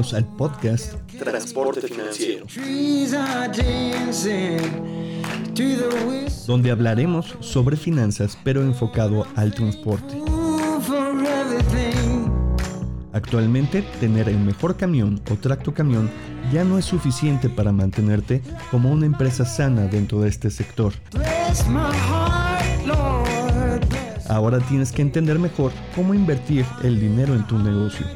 Bienvenidos al podcast Transporte Financiero, donde hablaremos sobre finanzas pero enfocado al transporte. Actualmente, tener el mejor camión o tracto camión ya no es suficiente para mantenerte como una empresa sana dentro de este sector. Ahora tienes que entender mejor cómo invertir el dinero en tu negocio.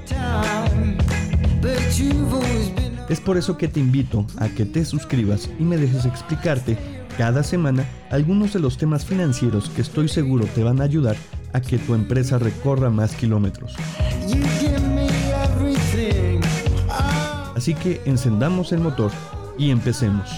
Es por eso que te invito a que te suscribas y me dejes explicarte cada semana algunos de los temas financieros que estoy seguro te van a ayudar a que tu empresa recorra más kilómetros. Así que encendamos el motor y empecemos.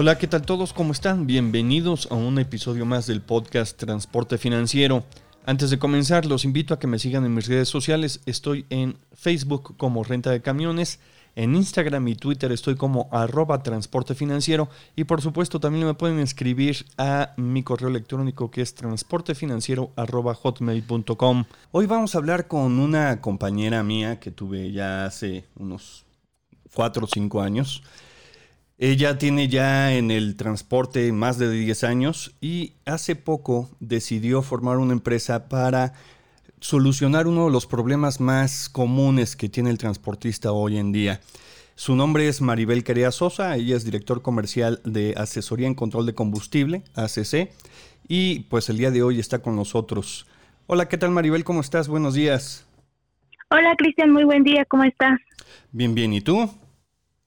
Hola, ¿qué tal todos? ¿Cómo están? Bienvenidos a un episodio más del podcast Transporte Financiero. Antes de comenzar, los invito a que me sigan en mis redes sociales. Estoy en Facebook como Renta de Camiones, en Instagram y Twitter estoy como arroba transporte financiero y por supuesto también me pueden escribir a mi correo electrónico que es transportefinanciero. Hoy vamos a hablar con una compañera mía que tuve ya hace unos 4 o 5 años. Ella tiene ya en el transporte más de 10 años y hace poco decidió formar una empresa para solucionar uno de los problemas más comunes que tiene el transportista hoy en día. Su nombre es Maribel Carea Sosa, ella es director comercial de Asesoría en Control de Combustible, ACC, y pues el día de hoy está con nosotros. Hola, ¿qué tal Maribel? ¿Cómo estás? Buenos días. Hola Cristian, muy buen día, ¿cómo estás? Bien, bien, ¿y tú?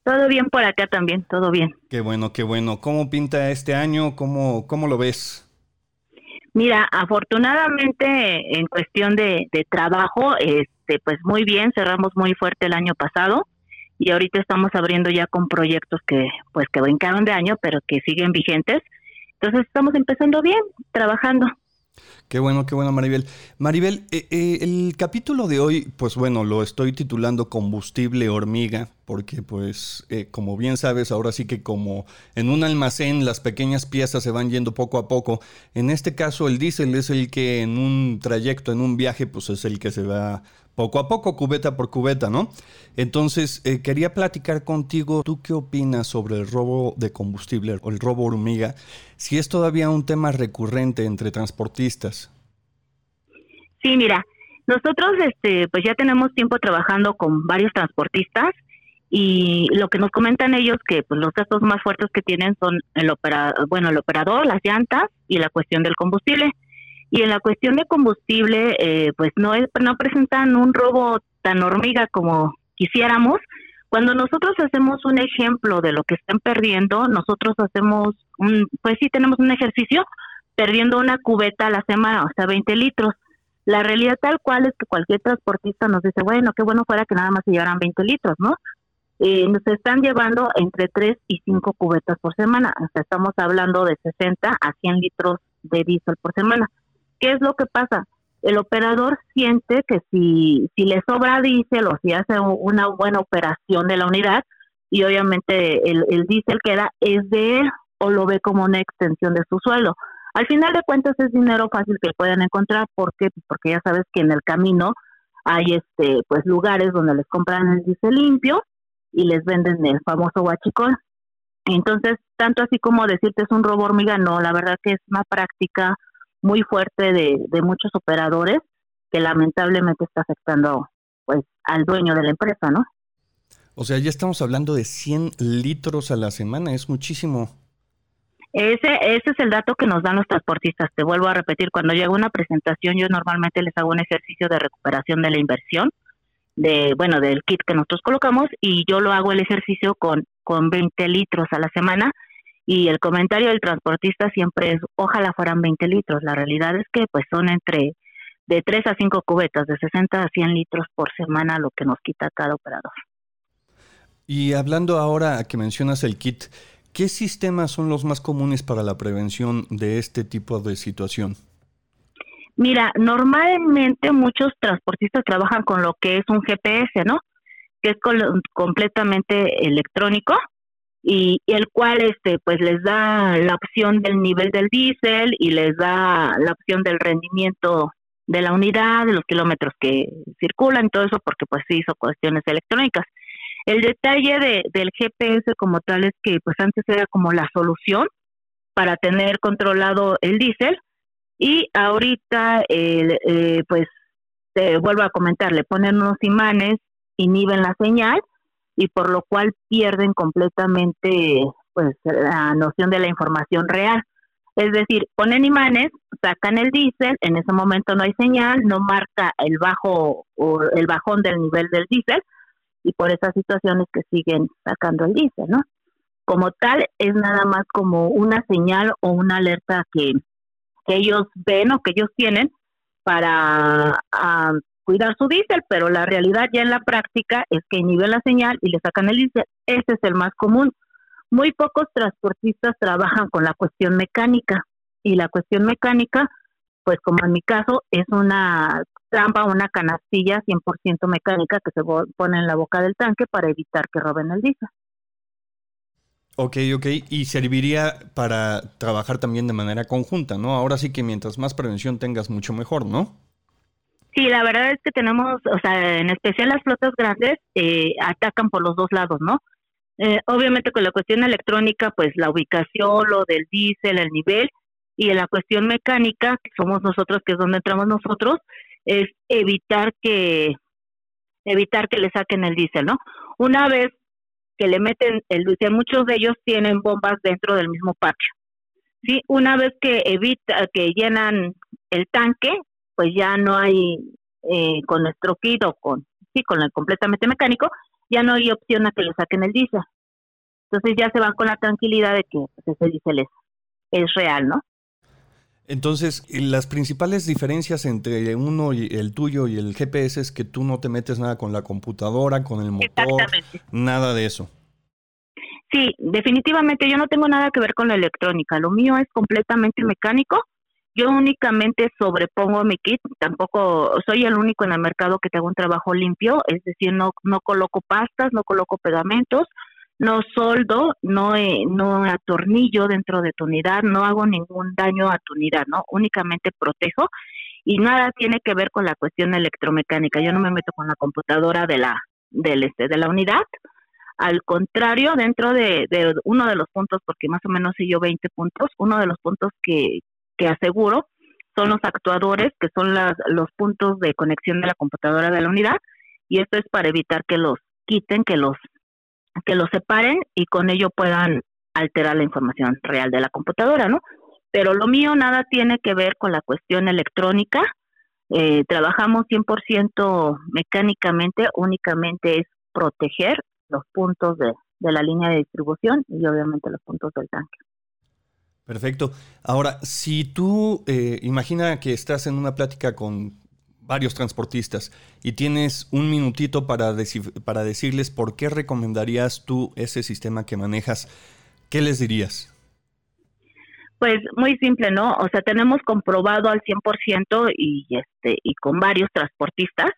Todo bien por acá también, todo bien. Qué bueno, qué bueno. ¿Cómo pinta este año? ¿Cómo, cómo lo ves? Mira, afortunadamente en cuestión de, de trabajo, este, pues muy bien, cerramos muy fuerte el año pasado y ahorita estamos abriendo ya con proyectos que, pues que brincaron de año, pero que siguen vigentes. Entonces estamos empezando bien, trabajando. Qué bueno, qué bueno, Maribel. Maribel, eh, eh, el capítulo de hoy, pues bueno, lo estoy titulando Combustible Hormiga, porque pues, eh, como bien sabes, ahora sí que como en un almacén las pequeñas piezas se van yendo poco a poco. En este caso, el diésel es el que en un trayecto, en un viaje, pues es el que se va poco a poco, cubeta por cubeta, ¿no? Entonces, eh, quería platicar contigo, ¿tú qué opinas sobre el robo de combustible o el robo hormiga? Si es todavía un tema recurrente entre transportistas. Sí, mira, nosotros este, pues ya tenemos tiempo trabajando con varios transportistas y lo que nos comentan ellos que pues, los gastos más fuertes que tienen son el opera, bueno, el operador, las llantas y la cuestión del combustible. Y en la cuestión de combustible, eh, pues no es, no presentan un robo tan hormiga como quisiéramos. Cuando nosotros hacemos un ejemplo de lo que están perdiendo, nosotros hacemos un, pues sí tenemos un ejercicio perdiendo una cubeta a la semana, o sea, 20 litros. La realidad tal cual es que cualquier transportista nos dice, bueno, qué bueno fuera que nada más se llevaran 20 litros, ¿no? Eh, nos están llevando entre 3 y 5 cubetas por semana, o sea, estamos hablando de 60 a 100 litros de diésel por semana. ¿Qué es lo que pasa? El operador siente que si, si le sobra diésel o si hace una buena operación de la unidad y obviamente el, el diésel queda es de él o lo ve como una extensión de su sueldo. Al final de cuentas es dinero fácil que pueden encontrar, ¿por qué? Pues Porque ya sabes que en el camino hay este pues lugares donde les compran el diésel limpio y les venden el famoso huachicol. Entonces, tanto así como decirte es un robo hormiga, no, la verdad que es una práctica muy fuerte de, de muchos operadores que lamentablemente está afectando pues al dueño de la empresa, ¿no? O sea, ya estamos hablando de 100 litros a la semana, es muchísimo. Ese, ese es el dato que nos dan los transportistas. Te vuelvo a repetir, cuando llega una presentación, yo normalmente les hago un ejercicio de recuperación de la inversión, de bueno, del kit que nosotros colocamos, y yo lo hago el ejercicio con, con 20 litros a la semana. Y el comentario del transportista siempre es, ojalá fueran 20 litros. La realidad es que pues son entre de 3 a 5 cubetas, de 60 a 100 litros por semana lo que nos quita cada operador. Y hablando ahora que mencionas el kit, ¿qué sistemas son los más comunes para la prevención de este tipo de situación? Mira, normalmente muchos transportistas trabajan con lo que es un GPS, ¿no? que es completamente electrónico y, el cual este pues les da la opción del nivel del diésel y les da la opción del rendimiento de la unidad, de los kilómetros que circulan, todo eso porque pues sí hizo cuestiones electrónicas. El detalle de, del GPS como tal es que pues antes era como la solución para tener controlado el diésel y ahorita eh, pues te vuelvo a comentar, le ponen unos imanes, inhiben la señal y por lo cual pierden completamente pues la noción de la información real. Es decir, ponen imanes, sacan el diésel, en ese momento no hay señal, no marca el bajo o el bajón del nivel del diésel y por esas situaciones que siguen sacando el diésel, ¿no? Como tal, es nada más como una señal o una alerta que, ellos ven o que ellos tienen para ah, cuidar su diésel, pero la realidad ya en la práctica es que inhiben la señal y le sacan el diésel. Ese es el más común. Muy pocos transportistas trabajan con la cuestión mecánica y la cuestión mecánica, pues como en mi caso, es una trampa, una canastilla 100% mecánica que se pone en la boca del tanque para evitar que roben el diésel. Ok, ok, y serviría para trabajar también de manera conjunta, ¿no? Ahora sí que mientras más prevención tengas, mucho mejor, ¿no? Sí, la verdad es que tenemos, o sea, en especial las flotas grandes eh, atacan por los dos lados, ¿no? Eh, obviamente con la cuestión electrónica, pues la ubicación, lo del diésel, el nivel, y en la cuestión mecánica, que somos nosotros, que es donde entramos nosotros, es evitar que evitar que le saquen el diésel, ¿no? Una vez que le meten el diésel, muchos de ellos tienen bombas dentro del mismo parche. Sí, una vez que evita que llenan el tanque, pues ya no hay eh, con nuestro kit o con sí, con el completamente mecánico, ya no hay opción a que le saquen el diésel. Entonces ya se van con la tranquilidad de que pues, ese diésel es, es real, ¿no? Entonces, las principales diferencias entre uno y el tuyo y el GPS es que tú no te metes nada con la computadora, con el motor, nada de eso. Sí, definitivamente yo no tengo nada que ver con la electrónica. Lo mío es completamente mecánico. Yo únicamente sobrepongo mi kit, tampoco soy el único en el mercado que tengo un trabajo limpio, es decir, no, no coloco pastas, no coloco pegamentos, no soldo, no, eh, no atornillo dentro de tu unidad, no hago ningún daño a tu unidad, ¿no? Únicamente protejo y nada tiene que ver con la cuestión electromecánica. Yo no me meto con la computadora de la, del este, de la unidad. Al contrario, dentro de, de uno de los puntos, porque más o menos si yo 20 puntos, uno de los puntos que, que aseguro son los actuadores, que son las, los puntos de conexión de la computadora de la unidad, y esto es para evitar que los quiten, que los que los separen y con ello puedan alterar la información real de la computadora, ¿no? Pero lo mío nada tiene que ver con la cuestión electrónica. Eh, trabajamos 100% mecánicamente, únicamente es proteger los puntos de, de la línea de distribución y obviamente los puntos del tanque. Perfecto. Ahora, si tú eh, imagina que estás en una plática con varios transportistas y tienes un minutito para, decirles por qué recomendarías tú ese sistema que manejas, ¿qué les dirías? Pues muy simple, ¿no? O sea, tenemos comprobado al 100% y, este, y con varios transportistas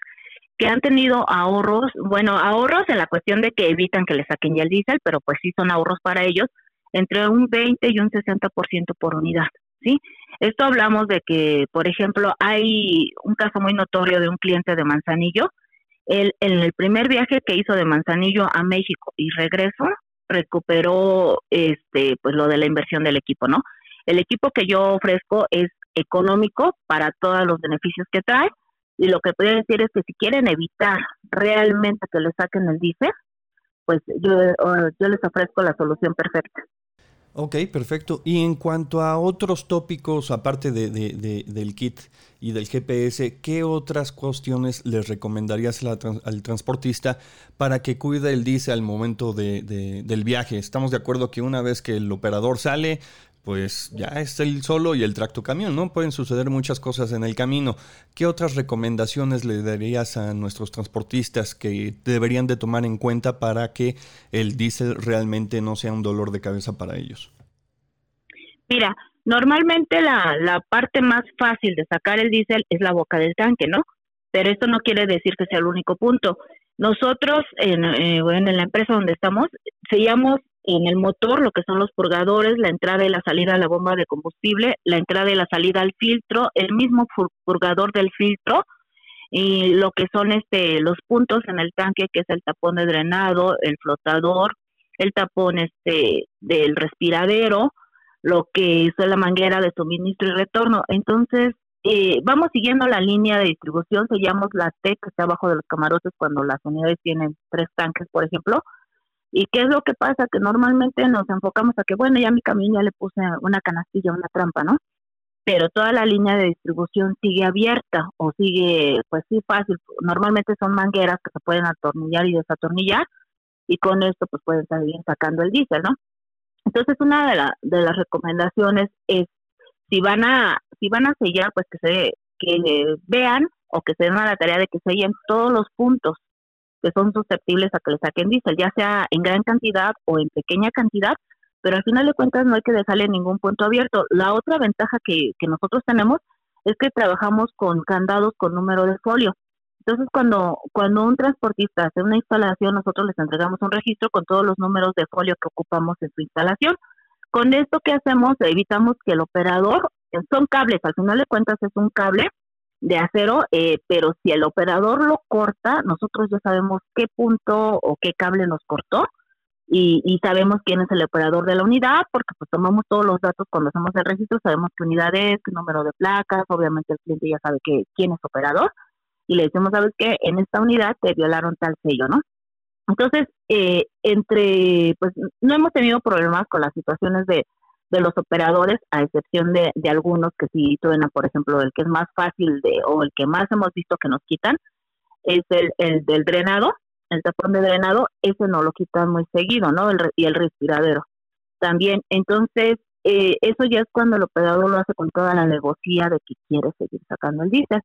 que han tenido ahorros, bueno, ahorros en la cuestión de que evitan que le saquen ya el diésel, pero pues sí son ahorros para ellos, entre un 20 y un 60% por unidad, ¿sí? Esto hablamos de que, por ejemplo, hay un caso muy notorio de un cliente de Manzanillo. Él, en el primer viaje que hizo de Manzanillo a México y regreso, recuperó este, pues lo de la inversión del equipo, ¿no? El equipo que yo ofrezco es económico para todos los beneficios que trae y lo que puedo decir es que si quieren evitar realmente que le saquen el diésel, pues yo, yo les ofrezco la solución perfecta. Ok, perfecto. Y en cuanto a otros tópicos, aparte de, del kit y del GPS, ¿qué otras cuestiones les recomendarías al transportista para que cuide el diésel al momento del viaje? Estamos de acuerdo que una vez que el operador sale, pues ya es el solo y el tracto camión, ¿no? Pueden suceder muchas cosas en el camino. ¿Qué otras recomendaciones le darías a nuestros transportistas que deberían de tomar en cuenta para que el diésel realmente no sea un dolor de cabeza para ellos? Mira, normalmente la, la parte más fácil de sacar el diésel es la boca del tanque, ¿no? Pero esto no quiere decir que sea el único punto. Nosotros, en, eh, bueno, en la empresa donde estamos, sellamos en el motor lo que son los purgadores, la entrada y la salida a la bomba de combustible, la entrada y la salida al filtro, el mismo purgador del filtro y lo que son este los puntos en el tanque que es el tapón de drenado, el flotador, el tapón este del respiradero, lo que es la manguera de suministro y retorno. Entonces, eh, vamos siguiendo la línea de distribución, sellamos la T que está abajo de los camarotes cuando las unidades tienen tres tanques, por ejemplo. ¿Y qué es lo que pasa? Que normalmente nos enfocamos a que, bueno, ya mi camión ya le puse una canastilla, una trampa, ¿no? Pero toda la línea de distribución sigue abierta o sigue, pues sí, fácil. Normalmente son mangueras que se pueden atornillar y desatornillar y con esto pues pueden salir sacando el diésel, ¿no? Entonces una de, de las recomendaciones es si van a si van a sellar pues que se que vean o que se den a la tarea de que sellen todos los puntos que son susceptibles a que le saquen diésel, ya sea en gran cantidad o en pequeña cantidad, pero al final de cuentas no hay que dejarle ningún punto abierto. La otra ventaja que, que nosotros tenemos es que trabajamos con candados con número de folio. Entonces, cuando, cuando un transportista hace una instalación, nosotros les entregamos un registro con todos los números de folio que ocupamos en su instalación. Con esto que hacemos, evitamos que el operador, son cables, al final de cuentas es un cable de acero, eh, pero si el operador lo corta, nosotros ya sabemos qué punto o qué cable nos cortó y, y, sabemos quién es el operador de la unidad, porque pues tomamos todos los datos cuando hacemos el registro, sabemos qué unidad es, qué número de placas, obviamente el cliente ya sabe que, quién es operador y le decimos, ¿sabes qué? En esta unidad te violaron tal sello, ¿no? Entonces, eh, entre, pues no hemos tenido problemas con las situaciones de, de los operadores, a excepción de, de algunos que sí truenan, por ejemplo, el que es más fácil de, o el que más hemos visto que nos quitan, es el, el del drenado, el tapón de drenado, ese no lo quitan muy seguido, ¿no? El, y el respiradero también. Entonces, eh, eso ya es cuando el operador lo hace con toda la negocia de que quiere seguir sacando el diésel.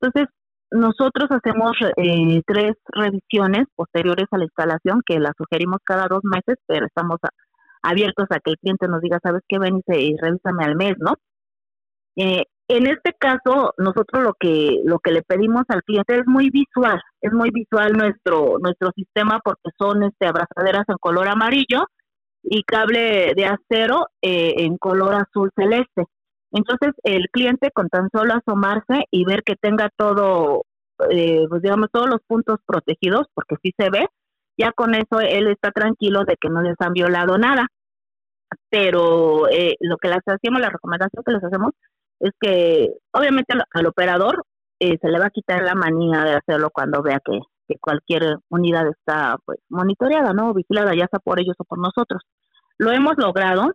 Entonces, nosotros hacemos eh, tres revisiones posteriores a la instalación que las sugerimos cada dos meses, pero estamos abiertos a que el cliente nos diga, ¿sabes qué? Ven y, revísame al mes, ¿no? Eh, en este caso, nosotros lo que lo que le pedimos al cliente es muy visual, es muy visual nuestro nuestro sistema porque son este abrazaderas en color amarillo y cable de acero eh, en color azul celeste. Entonces, el cliente con tan solo asomarse y ver que tenga todo, eh, pues digamos, todos los puntos protegidos, porque sí se ve, ya con eso él está tranquilo de que no les han violado nada. Pero eh, lo que les hacemos, la recomendación que les hacemos es que obviamente al, operador eh, se le va a quitar la manía de hacerlo cuando vea que, que cualquier unidad está pues monitoreada, ¿no? Vigilada, ya sea por ellos o por nosotros. Lo hemos logrado,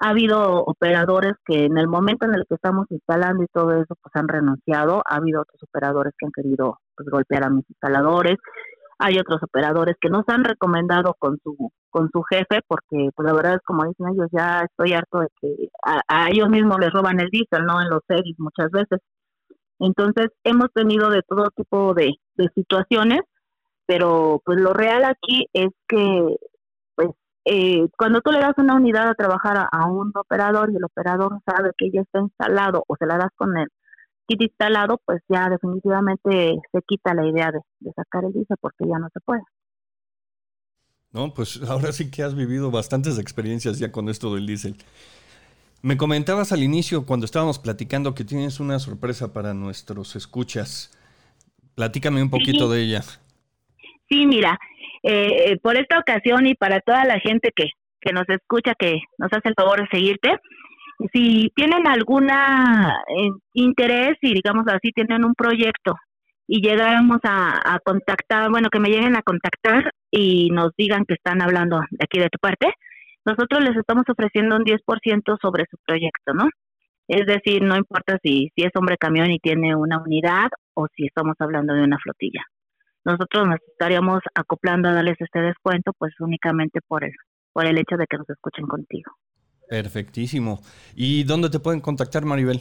ha habido operadores que en el momento en el que estamos instalando y todo eso, pues han renunciado. Ha habido otros operadores que han querido pues, golpear a mis instaladores. Hay otros operadores que nos han recomendado con su con su jefe, porque pues la verdad es como dicen ellos, ya estoy harto de que a, ellos mismos les roban el diésel, ¿no? En los series muchas veces. Entonces hemos tenido de todo tipo de, de situaciones, pero pues lo real aquí es que eh, cuando tú le das una unidad a trabajar a, un operador y el operador sabe que ya está instalado o se la das con el kit instalado, pues ya definitivamente se quita la idea de, sacar el diésel porque ya no se puede. No, pues ahora sí que has vivido bastantes experiencias ya con esto del diésel. Me comentabas al inicio cuando estábamos platicando que tienes una sorpresa para nuestros escuchas. Platícame un poquito de ella. Sí, mira, eh, por esta ocasión y para toda la gente que, que nos escucha, que nos hace el favor de seguirte, si tienen alguna eh, interés y digamos así tienen un proyecto y llegáramos a, a, contactar, bueno, que me lleguen a contactar y nos digan que están hablando de aquí de tu parte, nosotros les estamos ofreciendo un 10% sobre su proyecto, ¿no? Es decir, no importa si, si es hombre camión y tiene una unidad o si estamos hablando de una flotilla nosotros nos estaríamos acoplando a darles este descuento, pues únicamente por el, por el hecho de que nos escuchen contigo. Perfectísimo. ¿Y dónde te pueden contactar, Maribel?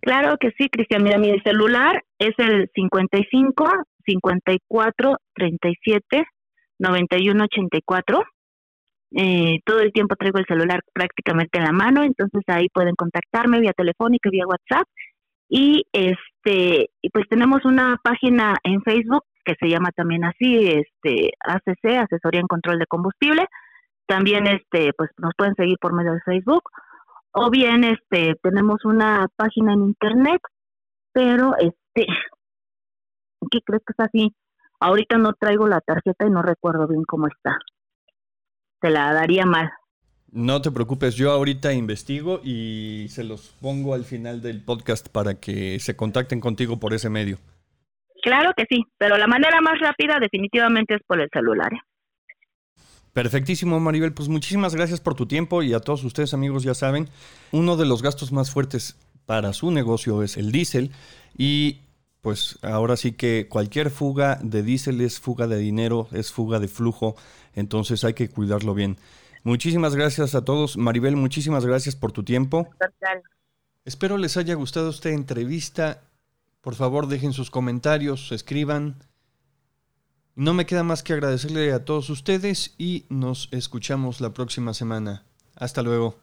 Claro que sí, Cristian. Mira, mi celular es el 55 54 37 91 84. Eh, todo el tiempo traigo el celular prácticamente en la mano, entonces ahí pueden contactarme vía telefónica, vía WhatsApp y este pues tenemos una página en Facebook que se llama también así, este ACC, Asesoría en Control de Combustible. También este pues nos pueden seguir por medio de Facebook o bien este tenemos una página en internet, pero este ¿qué crees que es así? Ahorita no traigo la tarjeta y no recuerdo bien cómo está. Te la daría mal. No te preocupes, yo ahorita investigo y se los pongo al final del podcast para que se contacten contigo por ese medio. Claro que sí, pero la manera más rápida definitivamente es por el celular. ¿eh? Perfectísimo, Maribel. Pues muchísimas gracias por tu tiempo y a todos ustedes amigos ya saben, uno de los gastos más fuertes para su negocio es el diésel y pues ahora sí que cualquier fuga de diésel es fuga de dinero, es fuga de flujo, entonces hay que cuidarlo bien. Muchísimas gracias a todos. Maribel, muchísimas gracias por tu tiempo. Espero les haya gustado esta entrevista. Por favor, dejen sus comentarios, escriban. No me queda más que agradecerle a todos ustedes y nos escuchamos la próxima semana. Hasta luego.